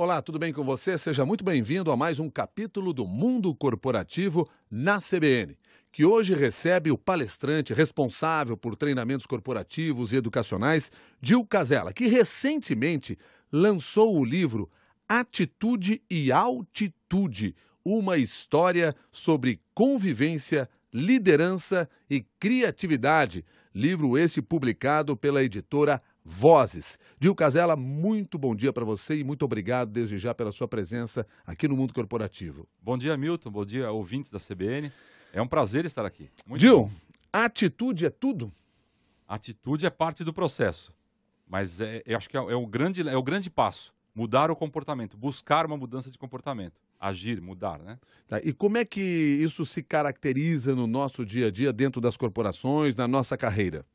Olá, tudo bem com você? Seja muito bem-vindo a mais um capítulo do Mundo Corporativo na CBN, que hoje recebe o palestrante responsável por treinamentos corporativos e educacionais, Dil Casella, que recentemente lançou o livro Atitude e Altitude, uma história sobre convivência, liderança e criatividade. Livro esse publicado pela editora Vozes. Dil Casella, muito bom dia para você e muito obrigado desde já pela sua presença aqui no Mundo Corporativo. Bom dia, Milton. Bom dia, ouvintes da CBN. É um prazer estar aqui. Muito Dil, bom. atitude é tudo? Atitude é parte do processo, mas é, eu acho que é, é, o grande, é o grande passo. Mudar o comportamento, buscar uma mudança de comportamento. Agir, mudar, né? Tá, e como é que isso se caracteriza no nosso dia a dia, dentro das corporações, na nossa carreira?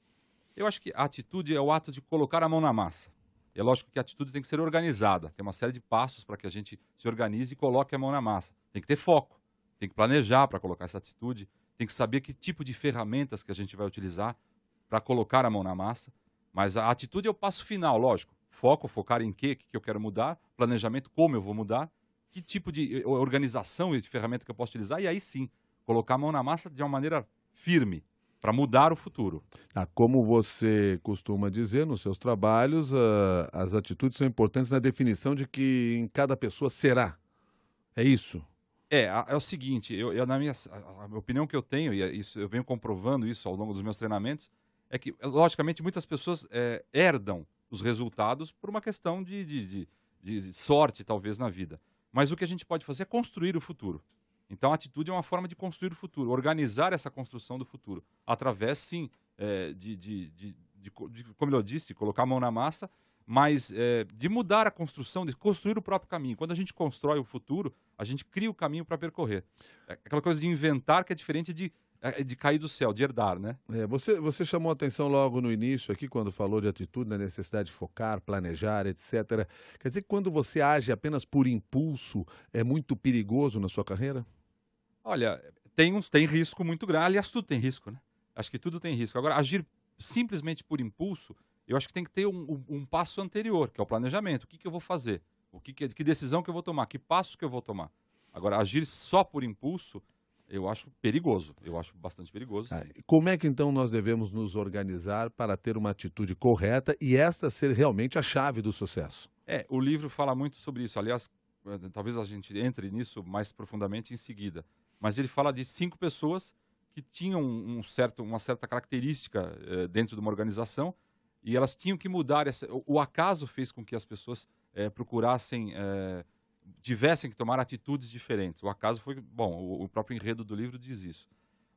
Eu acho que a atitude é o ato de colocar a mão na massa. É lógico que a atitude tem que ser organizada. Tem uma série de passos para que a gente se organize e coloque a mão na massa. Tem que ter foco, tem que planejar para colocar essa atitude, tem que saber que tipo de ferramentas que a gente vai utilizar para colocar a mão na massa. Mas a atitude é o passo final, lógico. Foco, focar em quê, que eu quero mudar, planejamento, como eu vou mudar, que tipo de eh, organização e de ferramenta que eu posso utilizar, e aí sim, colocar a mão na massa de uma maneira firme, para mudar o futuro. Ah, como você costuma dizer nos seus trabalhos, as atitudes são importantes na definição de que em cada pessoa será. É isso? É, é o seguinte, eu, eu na minha a, a, opinião que eu tenho, e é isso, eu venho comprovando isso ao longo dos meus treinamentos, é que, logicamente, muitas pessoas é, herdam os resultados por uma questão de, de, de, de sorte, talvez, na vida. Mas o que a gente pode fazer é construir o futuro. Então, a atitude é uma forma de construir o futuro, organizar essa construção do futuro, através, sim, é, de, de, de, de, como eu disse, colocar a mão na massa, mas é, de mudar a construção, de construir o próprio caminho. Quando a gente constrói o futuro, a gente cria o caminho para percorrer. É aquela coisa de inventar que é diferente de, de cair do céu, de herdar, né? É, você, você chamou a atenção logo no início aqui, quando falou de atitude, da necessidade de focar, planejar, etc. Quer dizer que quando você age apenas por impulso, é muito perigoso na sua carreira? Olha, tem, uns, tem risco muito grande. Aliás, tudo tem risco, né? Acho que tudo tem risco. Agora, agir simplesmente por impulso, eu acho que tem que ter um, um, um passo anterior, que é o planejamento. O que, que eu vou fazer? O que, que, que decisão que eu vou tomar? Que passo que eu vou tomar? Agora, agir só por impulso, eu acho perigoso. Eu acho bastante perigoso. Ah, como é que então nós devemos nos organizar para ter uma atitude correta e esta ser realmente a chave do sucesso? É, o livro fala muito sobre isso. Aliás, eh, talvez a gente entre nisso mais profundamente em seguida mas ele fala de cinco pessoas que tinham um certo, uma certa característica eh, dentro de uma organização e elas tinham que mudar. Essa, o, o acaso fez com que as pessoas eh, procurassem, eh, tivessem que tomar atitudes diferentes. O acaso foi, bom, o, próprio enredo do livro diz isso.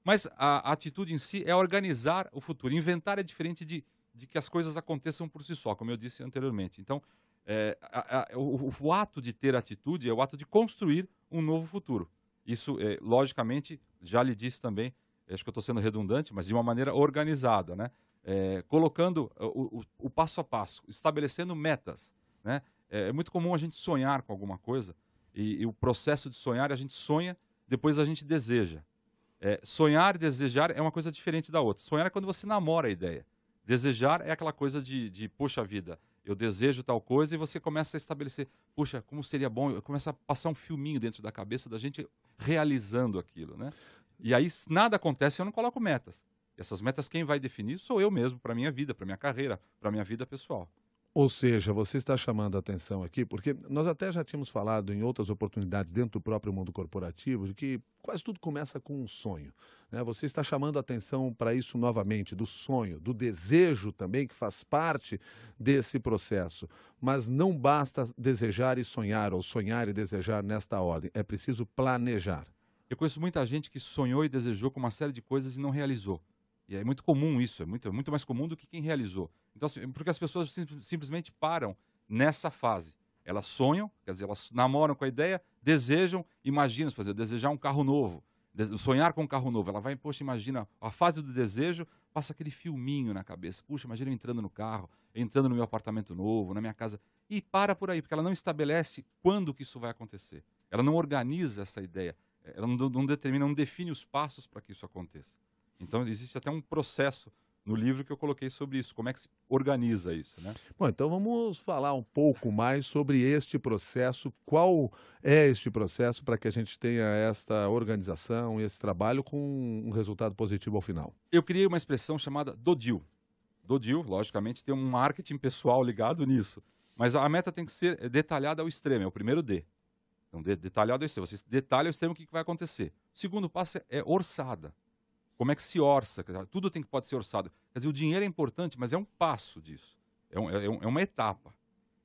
Mas a, a, atitude em si é organizar o futuro. Inventar é diferente de, de que as coisas aconteçam por si só, como eu disse anteriormente. Então, a, a, o, o ato de ter atitude é o ato de construir um novo futuro. Isso, é, logicamente, já lhe disse também, acho que eu estou sendo redundante, mas de uma maneira organizada, né? É, colocando o, o, o, passo a passo, estabelecendo metas. Né? É, é, muito comum a gente sonhar com alguma coisa e, e, o processo de sonhar, a gente sonha, depois a gente deseja. É, sonhar e desejar é uma coisa diferente da outra. Sonhar é quando você namora a ideia. Desejar é aquela coisa de, de poxa vida, eu desejo tal coisa e você começa a estabelecer, puxa, como seria bom, começa a passar um filminho dentro da cabeça da gente realizando aquilo, né? E aí nada acontece, eu não coloco metas. Essas metas quem vai definir sou eu mesmo, para minha vida, para minha carreira, para minha vida pessoal. Ou seja, você está chamando a atenção aqui, porque nós até já tínhamos falado em outras oportunidades dentro do próprio mundo corporativo, de que quase tudo começa com um sonho. Né? Você está chamando a atenção para isso novamente, do sonho, do desejo também, que faz parte desse processo. Mas não basta desejar e sonhar, ou sonhar e desejar nesta ordem. É preciso planejar. Eu conheço muita gente que sonhou e desejou com uma série de coisas e não realizou. E é muito comum isso, é muito, é muito mais comum do que quem realizou. Então, porque as pessoas sim, simplesmente param nessa fase. Elas sonham, quer dizer, elas namoram com a ideia, desejam, imaginam, fazer, desejar um carro novo, sonhar com um carro novo. Ela vai, poxa, imagina, a fase do desejo, passa aquele filminho na cabeça. Puxa, imagina eu entrando no carro, entrando no meu apartamento novo, na minha casa. E para por aí, porque ela não estabelece quando que isso vai acontecer. Ela não organiza essa ideia. Ela não, não determina, não define os passos para que isso aconteça. Então, existe até um processo no livro que eu coloquei sobre isso, como é que se organiza isso, né? Bom, então vamos falar um pouco mais sobre este processo. Qual é este processo para que a gente tenha esta organização e esse trabalho com um resultado positivo ao final? Eu criei uma expressão chamada DODIL. DODIL, logicamente, tem um marketing pessoal ligado nisso. Mas a meta tem que ser detalhada ao extremo, é o primeiro D. Então, detalhado ao extremo. Você detalha ao extremo o que vai acontecer. O segundo passo é orçada. Como é que se orça? Tudo tem que pode ser orçado. Quer dizer, o dinheiro é importante, mas é um passo disso. É, um, é, um, é uma etapa.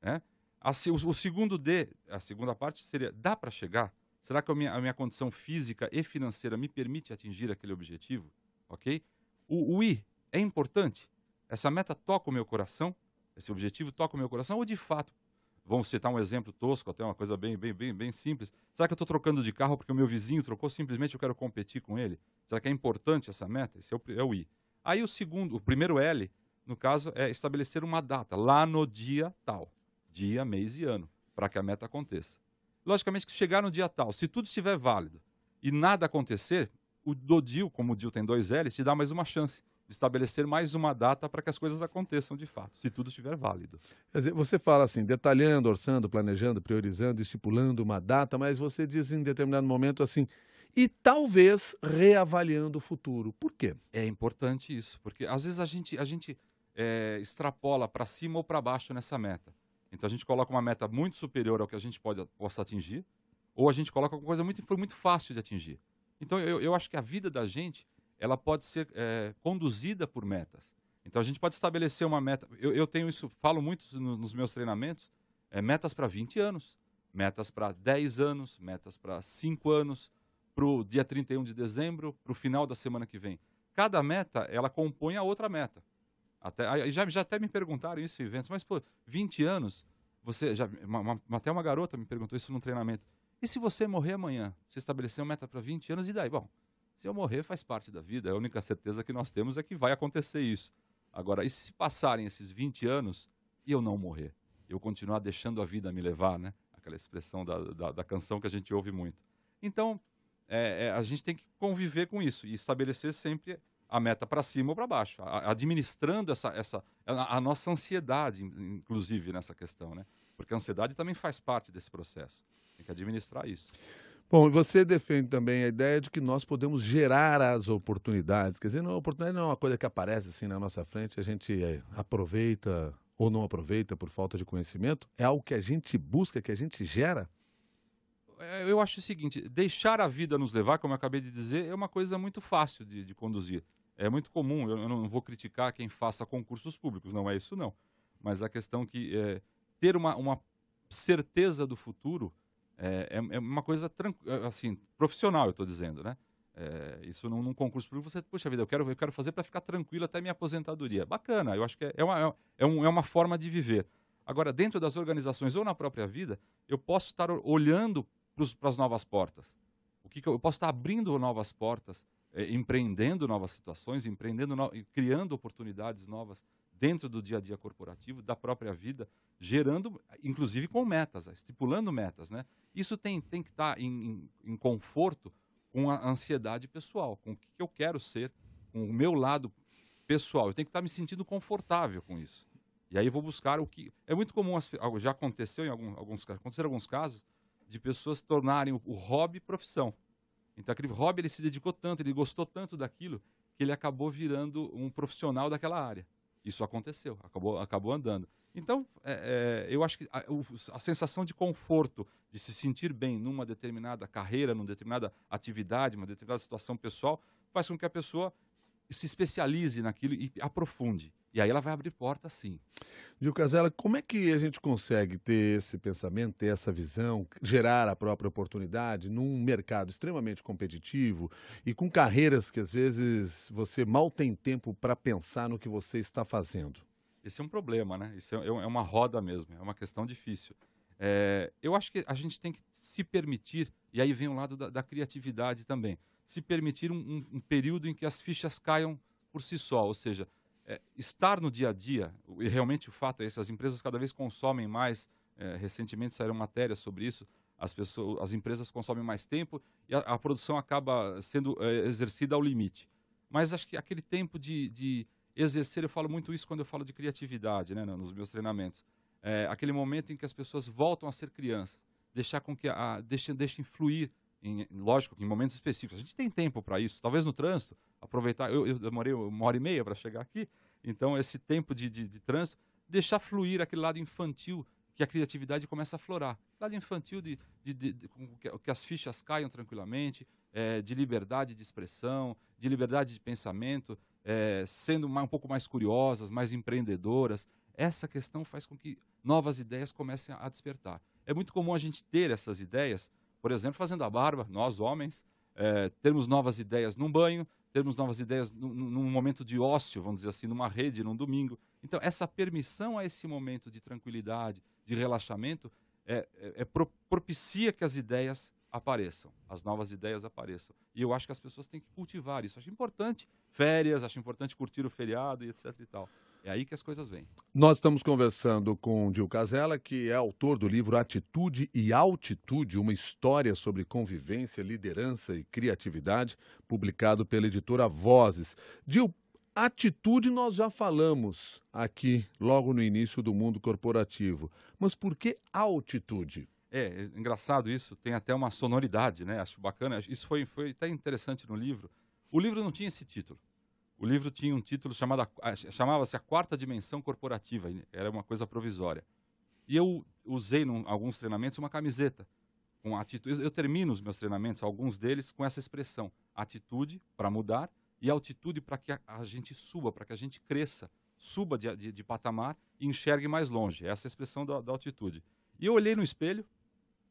Né? A, o, o, segundo D, a segunda parte seria: dá para chegar? Será que a minha, a minha, condição física e financeira me permite atingir aquele objetivo? Ok? O, o I é importante? Essa meta toca o meu coração? Esse objetivo toca o meu coração? Ou de fato Vamos citar um exemplo tosco, até uma coisa bem, bem, bem, bem simples. Será que eu estou trocando de carro porque o meu vizinho trocou, simplesmente eu quero competir com ele? Será que é importante essa meta? Esse é o, é o I. Aí o segundo, o primeiro L, no caso, é estabelecer uma data, lá no dia tal. Dia, mês e ano, para que a meta aconteça. Logicamente que chegar no dia tal, se tudo estiver válido e nada acontecer, o do DIL, como o DIL tem dois L's, te dá mais uma chance estabelecer mais uma data para que as coisas aconteçam de fato, se tudo estiver válido. Quer dizer, você fala assim, detalhando, orçando, planejando, priorizando, estipulando uma data, mas você diz em determinado momento assim, e talvez reavaliando o futuro. Por quê? É importante isso, porque às vezes a gente, a gente é, extrapola para cima ou para baixo nessa meta. Então a gente coloca uma meta muito superior ao que a gente pode, possa atingir, ou a gente coloca uma coisa muito, foi muito fácil de atingir. Então eu, eu acho que a vida da gente ela pode ser é, conduzida por metas. Então a gente pode estabelecer uma meta. Eu, eu tenho isso, falo muito no, nos meus treinamentos, é, metas para 20 anos, metas para 10 anos, metas para 5 anos, para o dia 31 de dezembro, para o final da semana que vem. Cada meta, ela compõe a outra meta. Até, já, já até me perguntaram isso em eventos, mas, pô, 20 anos, você já, uma, uma, até uma garota me perguntou isso num treinamento. E se você morrer amanhã? Você estabeleceu meta para 20 anos, e daí? Bom, se eu morrer, faz parte da vida. A única certeza que nós temos é que vai acontecer isso. Agora, e se passarem esses 20 anos e eu não morrer? Eu continuar deixando a vida me levar, né? Aquela expressão da, da, da canção que a gente ouve muito. Então, é, é, a gente tem que conviver com isso e estabelecer sempre a meta para cima ou para baixo, a, administrando essa, essa a, a, nossa ansiedade, inclusive, nessa questão, né? Porque a ansiedade também faz parte desse processo. Tem que administrar isso. Bom, você defende também a ideia de que nós podemos gerar as oportunidades. Quer dizer, não, a oportunidade não é uma coisa que aparece assim na nossa frente, a gente é, aproveita ou não aproveita por falta de conhecimento. É algo que a gente busca, que a gente gera. É, eu acho o seguinte: deixar a vida nos levar, como eu acabei de dizer, é uma coisa muito fácil de, de conduzir. É muito comum. Eu, eu, não vou criticar quem faça concursos públicos, não é isso não. Mas a questão que é, ter uma, uma certeza do futuro é, é, é uma coisa é, assim, profissional, eu estou dizendo, né? É, isso num, num, concurso público, você, puxa vida, eu quero, eu quero fazer para ficar tranquilo até minha aposentadoria. Bacana, eu acho que é, é, uma, é, um, é uma forma de viver. Agora, dentro das organizações ou na própria vida, eu posso estar olhando para as novas portas. O que, que eu, eu, posso estar abrindo novas portas, é, empreendendo novas situações, empreendendo, no, criando oportunidades novas dentro do dia a dia corporativo, da própria vida, gerando, inclusive com metas, estipulando metas. Né? Isso tem, tem que estar em, em, em conforto com a ansiedade pessoal, com o que eu quero ser, com o meu lado pessoal. Eu tenho que estar me sentindo confortável com isso. E aí vou buscar o que. É muito comum, já aconteceu em alguns, alguns, aconteceram alguns casos, de pessoas tornarem o, o hobby profissão. Então aquele hobby ele se dedicou tanto, ele gostou tanto daquilo, que ele acabou virando um profissional daquela área. Isso aconteceu, acabou, acabou andando. Então, é, é, eu acho que a, a, sensação de conforto, de se sentir bem numa determinada carreira, numa determinada atividade, uma determinada situação pessoal, faz com que a pessoa se especialize naquilo e aprofunde. E aí ela vai abrir porta sim. Gil Casella, como é que a gente consegue ter esse pensamento, ter essa visão, gerar a própria oportunidade num mercado extremamente competitivo e com carreiras que às vezes você mal tem tempo para pensar no que você está fazendo? Esse é um problema, né? Isso é, é uma roda mesmo, é uma questão difícil. É, eu acho que a gente tem que se permitir, e aí vem o lado da, da criatividade também, se permitir um, um, um período em que as fichas caiam por si só, ou seja, é, estar no dia a dia, e realmente o fato é esse, as empresas cada vez consomem mais, é, recentemente saíram matérias sobre isso, as, pessoas, as empresas consomem mais tempo e a, a produção acaba sendo é, exercida ao limite. Mas acho que aquele tempo de, de exercer, eu falo muito isso quando eu falo de criatividade, né, nos meus treinamentos. É, aquele momento em que as pessoas voltam a ser crianças, deixar com que a, deixem, deixem fluir, em, lógico, em momentos específicos. A gente tem tempo para isso, talvez no trânsito, aproveitar. Eu, eu demorei uma hora e meia para chegar aqui, então esse tempo de, de, de trânsito, deixar fluir aquele lado infantil que a criatividade começa a florar. Lado infantil de, de, de, de que, as fichas caiam tranquilamente, é, de liberdade de expressão, de liberdade de pensamento, é, sendo mais, um pouco mais curiosas, mais empreendedoras. Essa questão faz com que novas ideias comecem a despertar. É muito comum a gente ter essas ideias, por exemplo, fazendo a barba, nós homens, é, termos novas ideias num banho, termos novas ideias num, num, momento de ócio, vamos dizer assim, numa rede, num domingo. Então, essa permissão a esse momento de tranquilidade, de relaxamento, é, é, é propicia que as ideias apareçam, as novas ideias apareçam. E eu acho que as pessoas têm que cultivar isso. Acho importante férias, acho importante curtir o feriado e etc e tal. É aí que as coisas vêm. Nós estamos conversando com o Dil Casella, que é autor do livro Atitude e Altitude, uma história sobre convivência, liderança e criatividade, publicado pela editora Vozes. Dil, atitude nós já falamos aqui, logo no início do mundo corporativo. Mas por que altitude? É, é engraçado isso, tem até uma sonoridade, né? Acho bacana. Isso foi, foi até interessante no livro. O livro não tinha esse título. O livro tinha um título chamado chamava-se A Quarta Dimensão Corporativa, era uma coisa provisória. E eu usei em alguns treinamentos uma camiseta com atitude. Eu termino os meus treinamentos, alguns deles, com essa expressão: atitude para mudar e altitude para que a, a, gente suba, para que a gente cresça, suba de, de, de, patamar e enxergue mais longe. Essa é a expressão da, da altitude. E eu olhei no espelho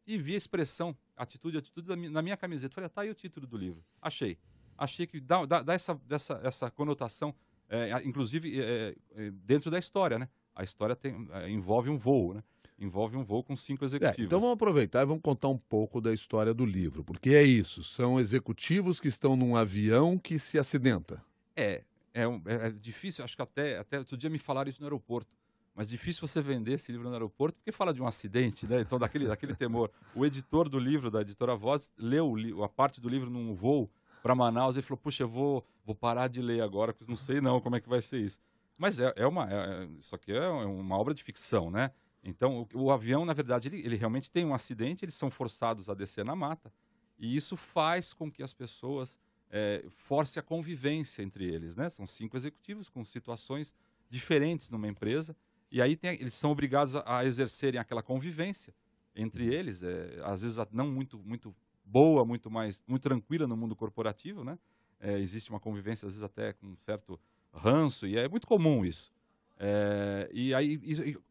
e vi a expressão, atitude, atitude na minha camiseta. Falei, ah, tá aí o título do livro. Achei achei que dá, dá, dá essa, essa conotação, é, inclusive é, é, dentro da história, né? A história tem, é, envolve um voo, né? Envolve um voo com cinco é, executivos. então vamos aproveitar e vamos contar um pouco da história do livro, porque é isso, são executivos que estão num avião que se acidenta. É, é, é difícil, acho que até, até outro dia me falaram isso no aeroporto mas difícil você vender esse livro no aeroporto porque fala de um acidente, né? Então, daquele, daquele temor. O editor do livro, da editora Voz, leu a parte do livro num voo para Manaus e falou: Puxa, eu vou, vou parar de ler agora, porque não sei não como é que vai ser isso. Mas é, é uma. É, isso aqui é uma obra de ficção, né? Então, o, o avião, na verdade, ele, ele, realmente tem um acidente, eles são forçados a descer na mata, e isso faz com que as pessoas é, force a convivência entre eles, né? São cinco executivos com situações diferentes numa empresa, e aí tem, eles são obrigados a, a, exercerem aquela convivência entre eles, é, às vezes não muito, muito boa, muito mais muito tranquila no mundo corporativo, né? É, existe uma convivência às vezes até com um certo ranço e é muito comum isso. É, e aí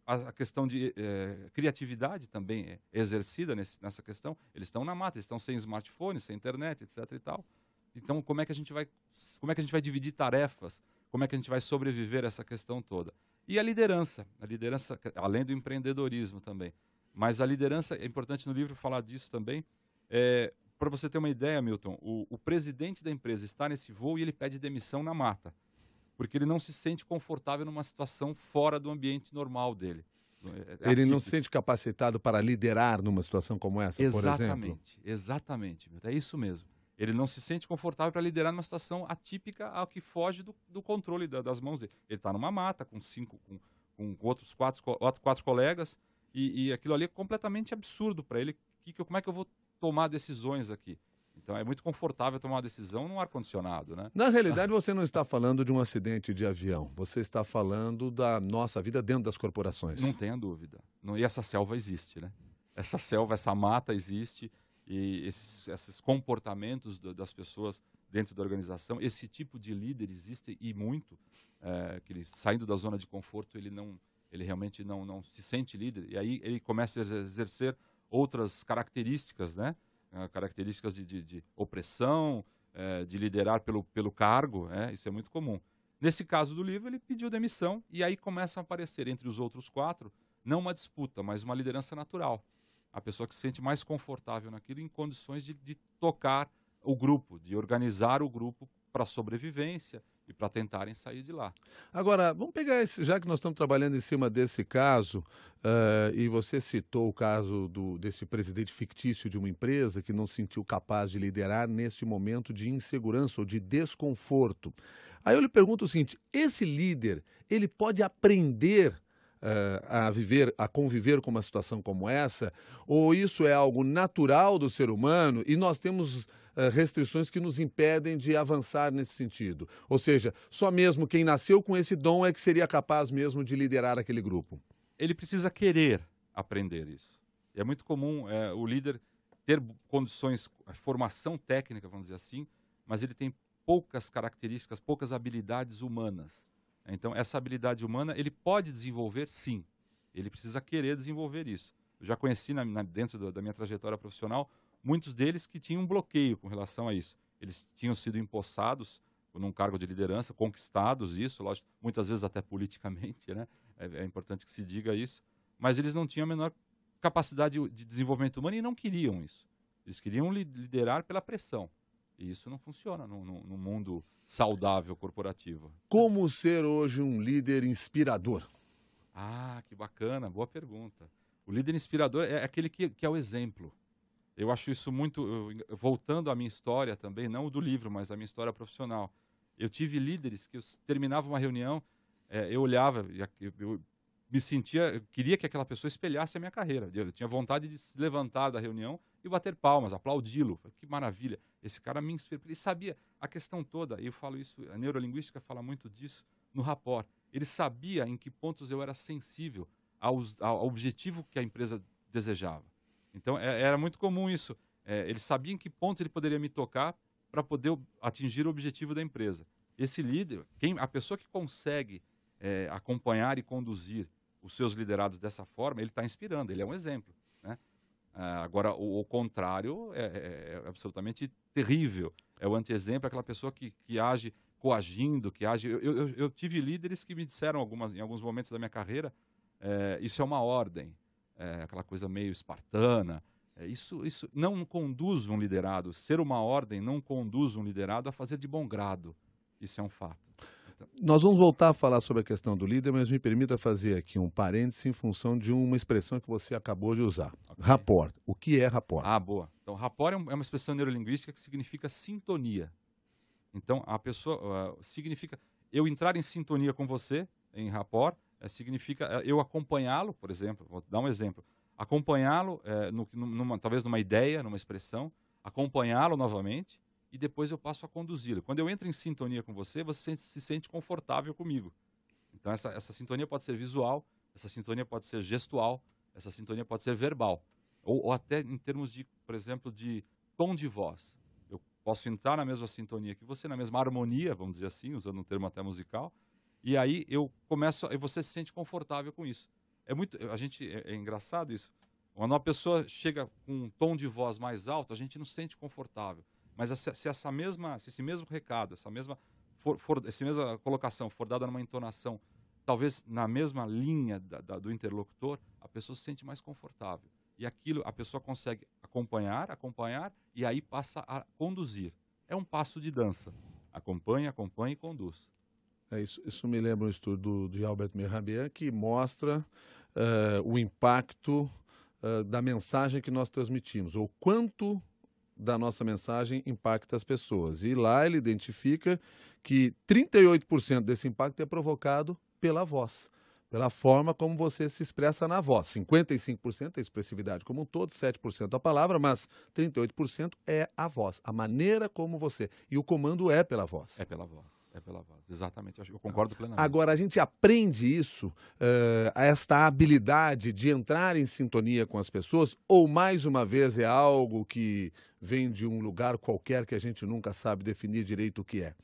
a questão de é, criatividade também é exercida nesse, nessa questão. Eles estão na mata, eles estão sem smartphone, sem internet, etc. E tal. Então como é que a gente vai como é que a gente vai dividir tarefas? Como é que a gente vai sobreviver a essa questão toda? E a liderança, a liderança além do empreendedorismo também. Mas a liderança é importante no livro falar disso também é, Para você ter uma ideia, Milton, o, o presidente da empresa está nesse voo e ele pede demissão na mata, porque ele não se sente confortável numa situação fora do ambiente normal dele. É, é ele não se sente capacitado para liderar numa situação como essa, exatamente, por exemplo? Exatamente, é isso mesmo. Ele não se sente confortável para liderar numa situação atípica ao que foge do, do controle da, das mãos dele. Ele está numa mata com cinco, com, com outros quatro, quatro, quatro colegas e, e, aquilo ali é completamente absurdo para ele. Que, que, como é que eu vou tomar decisões aqui. Então é muito confortável tomar uma decisão num ar-condicionado, né? Na realidade, você não está falando de um acidente de avião. Você está falando da nossa vida dentro das corporações. Não tenha dúvida. E essa selva existe, né? Essa selva, essa mata existe e esses, esses comportamentos do, das pessoas dentro da organização, esse tipo de líder existe e muito. É, que ele, saindo da zona de conforto, ele não, ele realmente não, não se sente líder e aí ele começa a exercer outras características, né? Uh, características de, de, de opressão, uh, de liderar pelo, pelo cargo, né? isso é muito comum. Nesse caso do livro, ele pediu demissão e aí começa a aparecer entre os outros quatro, não uma disputa, mas uma liderança natural. A pessoa que se sente mais confortável naquilo em condições de, de tocar o grupo, de organizar o grupo para sobrevivência e para tentarem sair de lá. Agora, vamos pegar esse, já que nós estamos trabalhando em cima desse caso, uh, e você citou o caso do, desse presidente fictício de uma empresa que não se sentiu capaz de liderar neste momento de insegurança ou de desconforto. Aí eu lhe pergunto o seguinte: esse líder, ele pode aprender uh, a viver, a conviver com uma situação como essa? Ou isso é algo natural do ser humano e nós temos restrições que nos impedem de avançar nesse sentido? Ou seja, só mesmo quem nasceu com esse dom é que seria capaz mesmo de liderar aquele grupo? Ele precisa querer aprender isso. É muito comum é, o líder ter condições, formação técnica, vamos dizer assim, mas ele tem poucas características, poucas habilidades humanas. Então, essa habilidade humana ele pode desenvolver, sim. Ele precisa querer desenvolver isso. Eu já conheci na, na, dentro da minha trajetória profissional muitos deles que tinham um bloqueio com relação a isso. Eles tinham sido empossados num cargo de liderança, conquistados isso, lógico, muitas vezes até politicamente, né? É, é importante que se diga isso. Mas eles não tinham a menor capacidade de desenvolvimento humano e não queriam isso. Eles queriam liderar pela pressão. E isso não funciona no, no, no mundo saudável corporativo. Como ser hoje um líder inspirador? Ah, que bacana, boa pergunta. O líder inspirador é aquele que, que é o exemplo. Eu acho isso muito. Voltando à minha história também, não do livro, mas a minha história profissional. Eu tive líderes que eu terminava uma reunião, é, eu olhava, eu, eu me sentia, eu queria que aquela pessoa espelhasse a minha carreira. Eu tinha vontade de se levantar da reunião e bater palmas, aplaudi-lo. Que maravilha. Esse cara me inspirou. Ele sabia a questão toda. E eu falo isso, a neurolinguística fala muito disso no rapport. Ele sabia em que pontos eu era sensível ao objetivo que a empresa desejava. Então é, era muito comum isso. É, ele sabia em que pontos ele poderia me tocar para poder atingir o objetivo da empresa. Esse líder, quem, a pessoa que consegue é, acompanhar e conduzir os seus liderados dessa forma, ele está inspirando, ele é um exemplo. Né? Ah, agora, o, o contrário é, é, é, absolutamente terrível. É o anti-exemplo, aquela pessoa que, que age coagindo, que age. Eu, eu, eu, tive líderes que me disseram algumas, em alguns momentos da minha carreira: é, isso é uma ordem, é, aquela coisa meio espartana. É, isso, isso não conduz um liderado. Ser uma ordem não conduz um liderado a fazer de bom grado. Isso é um fato. Nós vamos voltar a falar sobre a questão do líder, mas me permita fazer aqui um parêntese em função de uma expressão que você acabou de usar. Okay. Rapport. O que é rapport? Ah, boa. Então, rapport é, é uma expressão neurolinguística que significa sintonia. Então, a pessoa uh, significa eu entrar em sintonia com você, em rapport, é, significa é, eu acompanhá-lo, por exemplo, vou dar um exemplo, acompanhá-lo, é, talvez numa ideia, numa expressão, acompanhá-lo novamente, e depois eu passo a conduzi-lo. Quando eu entro em sintonia com você, você se sente confortável comigo. Então, essa, essa sintonia pode ser visual, essa sintonia pode ser gestual, essa sintonia pode ser verbal. Ou, ou até em termos de, por exemplo, de tom de voz. Eu posso entrar na mesma sintonia que você, na mesma harmonia, vamos dizer assim, usando um termo até musical, e aí eu começo, e você se sente confortável com isso. É muito, a gente é, é engraçado isso. Quando uma pessoa chega com um tom de voz mais alto, a gente não se sente confortável. Mas se, essa mesma, se esse mesmo recado, essa mesma, for, for, essa mesma colocação for dada numa entonação, talvez na mesma linha da, da, do interlocutor, a pessoa se sente mais confortável. E aquilo a pessoa consegue acompanhar, acompanhar e aí passa a conduzir. É um passo de dança. Acompanha, acompanha e conduz. É isso, isso me lembra um estudo de Albert Mehrabian que mostra uh, o impacto uh, da mensagem que nós transmitimos, ou quanto da nossa mensagem impacta as pessoas. E lá ele identifica que 38% desse impacto é provocado pela voz, pela forma como você se expressa na voz. 55% é a expressividade como um todo, 7% a palavra, mas 38% é a voz, a maneira como você. E o comando é pela voz. É pela voz. É pela voz, exatamente. Eu concordo plenamente. Agora, a gente aprende isso, uh, esta habilidade de entrar em sintonia com as pessoas, ou mais uma vez é algo que vem de um lugar qualquer que a gente nunca sabe definir direito o que é?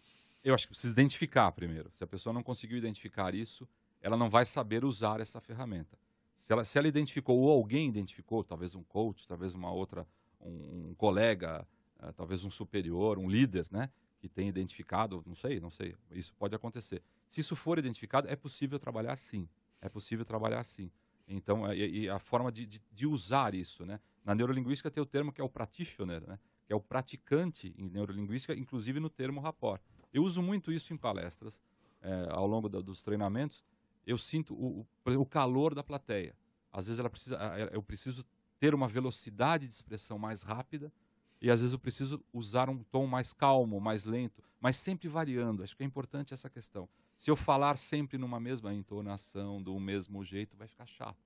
Eu acho que precisa identificar primeiro. Se a pessoa não conseguiu identificar isso, ela não vai saber usar essa ferramenta. Se ela, se ela identificou, ou alguém identificou, talvez um coach, talvez uma outra, um, um colega, uh, talvez um superior, um líder, né? Que tem identificado, não sei, não sei, isso pode acontecer. Se isso for identificado, é possível trabalhar sim. É possível trabalhar sim. Então, é, e, e a forma de, de, de, usar isso, né? Na neurolinguística tem o termo que é o practitioner, né? Que é o praticante em neurolinguística, inclusive no termo rapport. Eu uso muito isso em palestras, é, ao longo dos treinamentos. Eu sinto o, o, o, calor da plateia. Às vezes ela precisa, eu preciso ter uma velocidade de expressão mais rápida e às vezes eu preciso usar um tom mais calmo, mais lento, mas sempre variando. Acho que é importante essa questão. Se eu falar sempre numa mesma entonação, do mesmo jeito, vai ficar chato.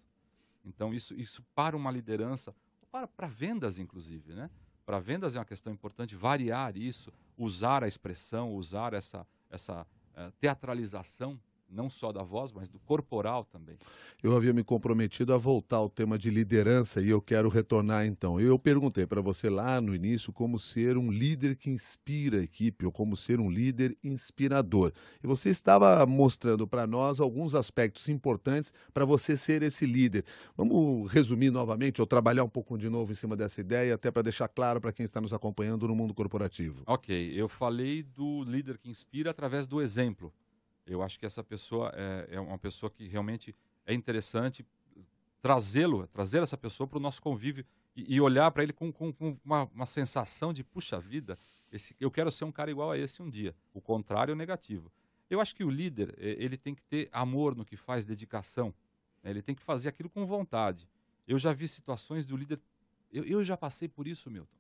Então, isso, isso para uma liderança, para, para vendas, inclusive, né? Para vendas é uma questão importante variar isso, usar a expressão, usar essa, essa uh, teatralização não só da voz, mas do corporal também. Eu havia me comprometido a voltar ao tema de liderança e eu quero retornar então. Eu perguntei para você lá no início como ser um líder que inspira a equipe ou como ser um líder inspirador. E você estava mostrando para nós alguns aspectos importantes para você ser esse líder. Vamos resumir novamente ou trabalhar um pouco de novo em cima dessa ideia, até para deixar claro para quem está nos acompanhando no mundo corporativo. Ok, eu falei do líder que inspira através do exemplo. Eu acho que essa pessoa é, é uma pessoa que realmente é interessante trazê-lo, trazer essa pessoa para o nosso convívio e, e olhar para ele com, com, com uma, uma, sensação de puxa vida, esse, eu quero ser um cara igual a esse um dia. O contrário é o negativo. Eu acho que o líder ele tem que ter amor no que faz, dedicação. Né? Ele tem que fazer aquilo com vontade. Eu já vi situações do líder, eu, eu já passei por isso, Milton,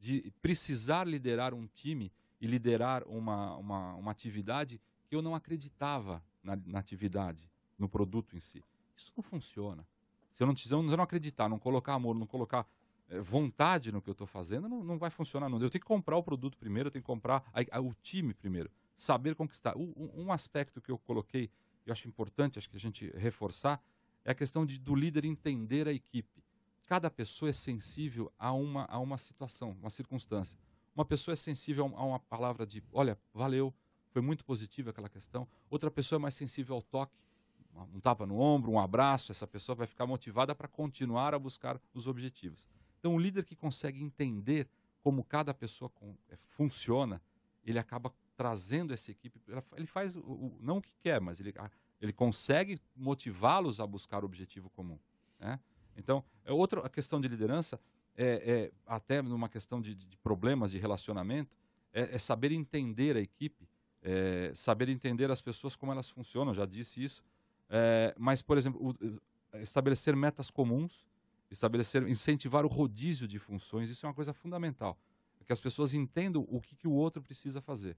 de precisar liderar um time e liderar uma, uma, uma atividade que eu não acreditava na, na atividade, no produto em si. Isso não funciona. Se eu não, se eu não acreditar, não colocar amor, não colocar é, vontade no que eu estou fazendo, não, não vai funcionar. Não. Eu tenho que comprar o produto primeiro, eu tenho que comprar a, a, o time primeiro, saber conquistar. Um, um, aspecto que eu coloquei, eu acho importante, acho que a gente reforçar, é a questão de, do líder entender a equipe. Cada pessoa é sensível a uma, a uma situação, uma circunstância. Uma pessoa é sensível a uma palavra de, olha, valeu, foi muito positiva aquela questão. Outra pessoa é mais sensível ao toque, um tapa no ombro, um abraço, essa pessoa vai ficar motivada para continuar a buscar os objetivos. Então, o líder que consegue entender como cada pessoa é, funciona, ele acaba trazendo essa equipe, ele faz o, o, não o que quer, mas ele, ele consegue motivá-los a buscar o objetivo comum. Né? Então, é outra questão de liderança, é, é até numa questão de, de, problemas de relacionamento, é, é saber entender a equipe é, saber entender as pessoas como elas funcionam, já disse isso. É, mas, por exemplo, o, estabelecer metas comuns, estabelecer, incentivar o rodízio de funções, isso é uma coisa fundamental. É que as pessoas entendam o que, que o outro precisa fazer.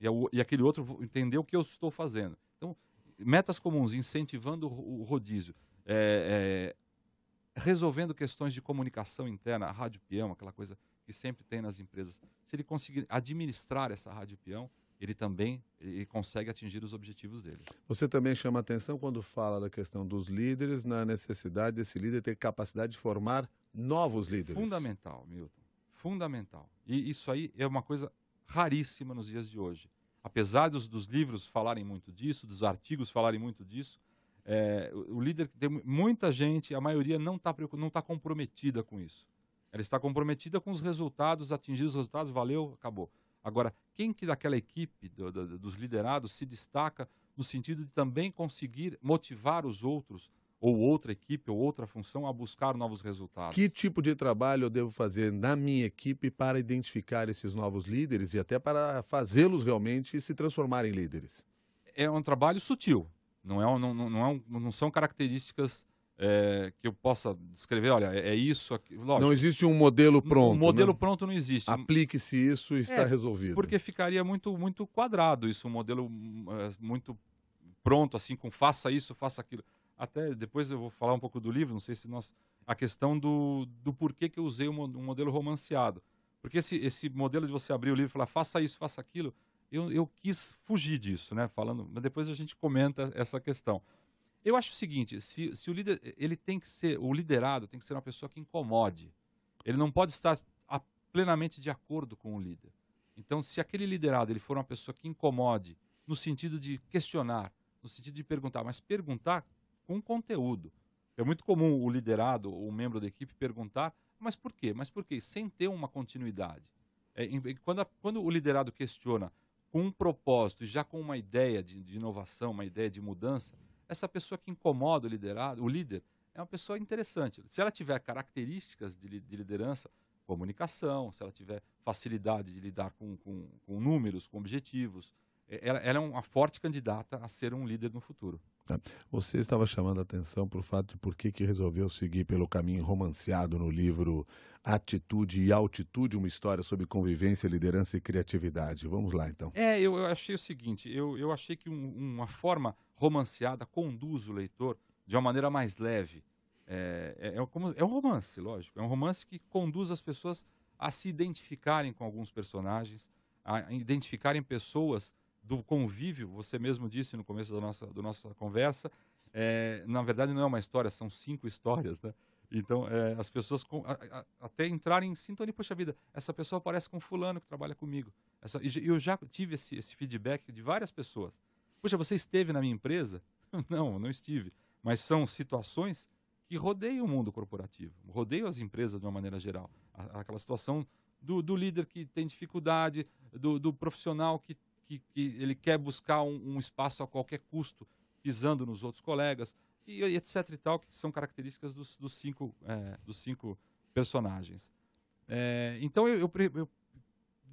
E, e aquele outro entender o que eu estou fazendo. Então, metas comuns, incentivando o, o rodízio. É, é, resolvendo questões de comunicação interna, a rádio peão, aquela coisa que sempre tem nas empresas. Se ele conseguir administrar essa rádio peão, ele também ele consegue atingir os objetivos dele. Você também chama atenção quando fala da questão dos líderes, na necessidade desse líder ter capacidade de formar novos líderes. Fundamental, Milton. Fundamental. E isso aí é uma coisa raríssima nos dias de hoje. Apesar dos, dos livros falarem muito disso, dos artigos falarem muito disso, é, o, o, líder tem muita gente, a maioria não está não tá comprometida com isso. Ela está comprometida com os resultados, atingir os resultados, valeu, acabou. Agora, quem que daquela equipe, do, do, dos liderados, se destaca no sentido de também conseguir motivar os outros, ou outra equipe, ou outra função, a buscar novos resultados? Que tipo de trabalho eu devo fazer na minha equipe para identificar esses novos líderes e até para fazê-los realmente se transformarem em líderes? É um trabalho sutil. Não, é, não, não, é um, não são características é, que eu possa descrever, olha, é, é isso aqui. Lógico, não existe um modelo pronto. Um modelo né? pronto não existe. Aplique-se isso e está é, resolvido. Porque ficaria muito, muito quadrado isso, um modelo é, muito pronto, assim, com faça isso, faça aquilo. Até depois eu vou falar um pouco do livro, não sei se nós. A questão do, do porquê que eu usei um, um modelo romanceado. Porque esse, esse modelo de você abrir o livro e falar faça isso, faça aquilo, eu, eu quis fugir disso, né? Falando, mas depois a gente comenta essa questão. Eu acho o seguinte, se, se o líder, ele tem que ser, o liderado tem que ser uma pessoa que incomode. Ele não pode estar a, plenamente de acordo com o líder. Então, se aquele liderado ele for uma pessoa que incomode, no sentido de questionar, no sentido de perguntar, mas perguntar com conteúdo. É muito comum o liderado ou o membro da equipe perguntar, mas por quê? Mas por quê? Sem ter uma continuidade. É, quando, a, quando o liderado questiona com um propósito já com uma ideia de, de inovação, uma ideia de mudança, essa pessoa que incomoda o liderado, o líder, é uma pessoa interessante. Se ela tiver características de, de liderança, comunicação, se ela tiver facilidade de lidar com, com, com números, com objetivos, é, ela, ela, é uma forte candidata a ser um líder no futuro. Tá. Você estava chamando a atenção para o fato de por que, que resolveu seguir pelo caminho romanceado no livro Atitude e Altitude, uma história sobre convivência, liderança e criatividade. Vamos lá, então. É, eu, eu achei o seguinte, eu, eu achei que um, uma forma romanceada conduz o leitor de uma maneira mais leve. É, é, é, como, é um romance, lógico. É um romance que conduz as pessoas a se identificarem com alguns personagens, a identificarem pessoas do convívio. Você mesmo disse no começo da nossa, da nossa conversa. É, na verdade, não é uma história, são cinco histórias, né? Então, é, as pessoas com, a, a, até entrarem em sintonia, poxa vida, essa pessoa parece com fulano que trabalha comigo. Essa, eu já tive esse, esse feedback de várias pessoas. Puxa, você esteve na minha empresa? não, não estive. Mas são situações que rodeiam o mundo corporativo, rodeiam as empresas de uma maneira geral. Aquela situação do, do líder que tem dificuldade, do, do profissional que, que, que, ele quer buscar um, um, espaço a qualquer custo, pisando nos outros colegas, e, e etc e tal, que são características dos, dos cinco, é, dos cinco personagens. É, então eu, eu, eu,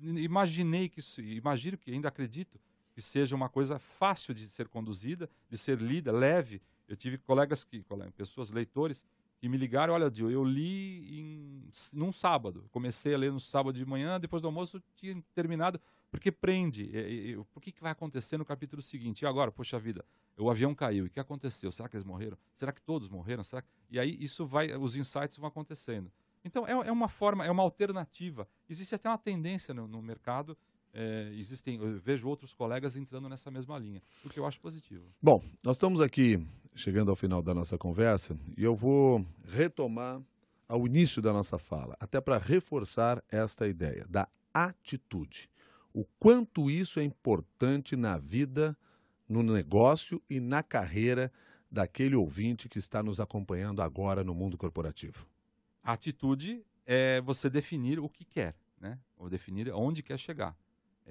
imaginei que isso, imagino que ainda acredito que seja uma coisa fácil de ser conduzida, de ser lida, leve. Eu tive colegas que, pessoas, leitores, que me ligaram, olha, Dio, eu li em, num sábado. Comecei a ler no sábado de manhã, depois do almoço tinha terminado, porque prende. E, e, o que, que vai acontecer no capítulo seguinte? E agora, poxa vida, o avião caiu, e o que aconteceu? Será que eles morreram? Será que todos morreram? Será que... E aí isso vai, os insights vão acontecendo. Então é, é uma forma, é uma alternativa. Existe até uma tendência no, no mercado é, existem, eu vejo outros colegas entrando nessa mesma linha, o que eu acho positivo. Bom, nós estamos aqui chegando ao final da nossa conversa e eu vou retomar ao início da nossa fala, até para reforçar esta ideia da atitude. O quanto isso é importante na vida, no negócio e na carreira daquele ouvinte que está nos acompanhando agora no mundo corporativo. A atitude é você definir o que quer, né? Ou definir onde quer chegar.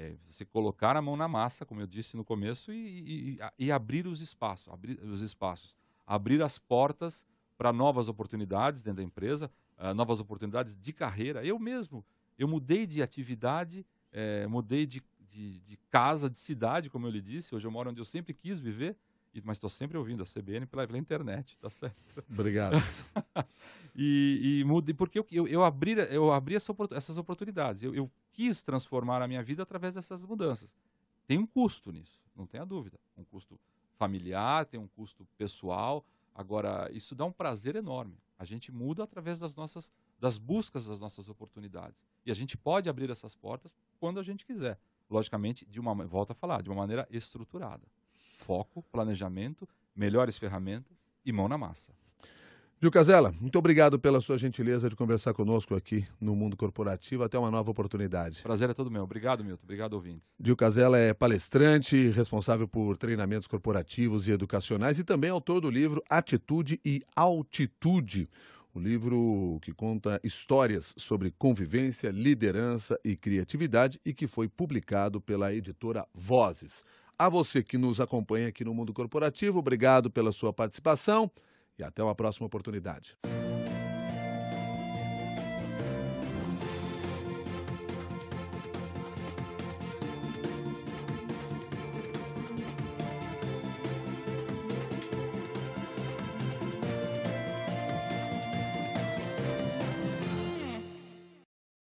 É você colocar a mão na massa, como eu disse no começo, e, e, e abrir os espaços, abrir os espaços, abrir as portas para novas oportunidades dentro da empresa, uh, novas oportunidades de carreira. Eu mesmo, eu mudei de atividade, é, mudei de, de, de, casa, de cidade, como eu lhe disse. Hoje eu moro onde eu sempre quis viver, mas estou sempre ouvindo a CBN pela, pela internet, tá certo? Obrigado. e, e mudei, porque eu, eu, eu abri, eu abri essa, essas oportunidades. Eu, eu quis transformar a minha vida através dessas mudanças. Tem um custo nisso, não tenha dúvida. Um custo familiar, tem um custo pessoal. Agora, isso dá um prazer enorme. A gente muda através das nossas das buscas das nossas oportunidades. E a gente pode abrir essas portas quando a gente quiser. Logicamente, de uma volta a falar, de uma maneira estruturada. Foco, planejamento, melhores ferramentas e mão na massa. Gil Casella, muito obrigado pela sua gentileza de conversar conosco aqui no Mundo Corporativo. Até uma nova oportunidade. Prazer é todo meu. Obrigado, Milton. Obrigado, ouvintes. Gil Casella é palestrante, responsável por treinamentos corporativos e educacionais e também autor do livro Atitude e Altitude. O livro que conta histórias sobre convivência, liderança e criatividade e que foi publicado pela editora Vozes. A você que nos acompanha aqui no Mundo Corporativo, obrigado pela sua participação e até uma próxima oportunidade.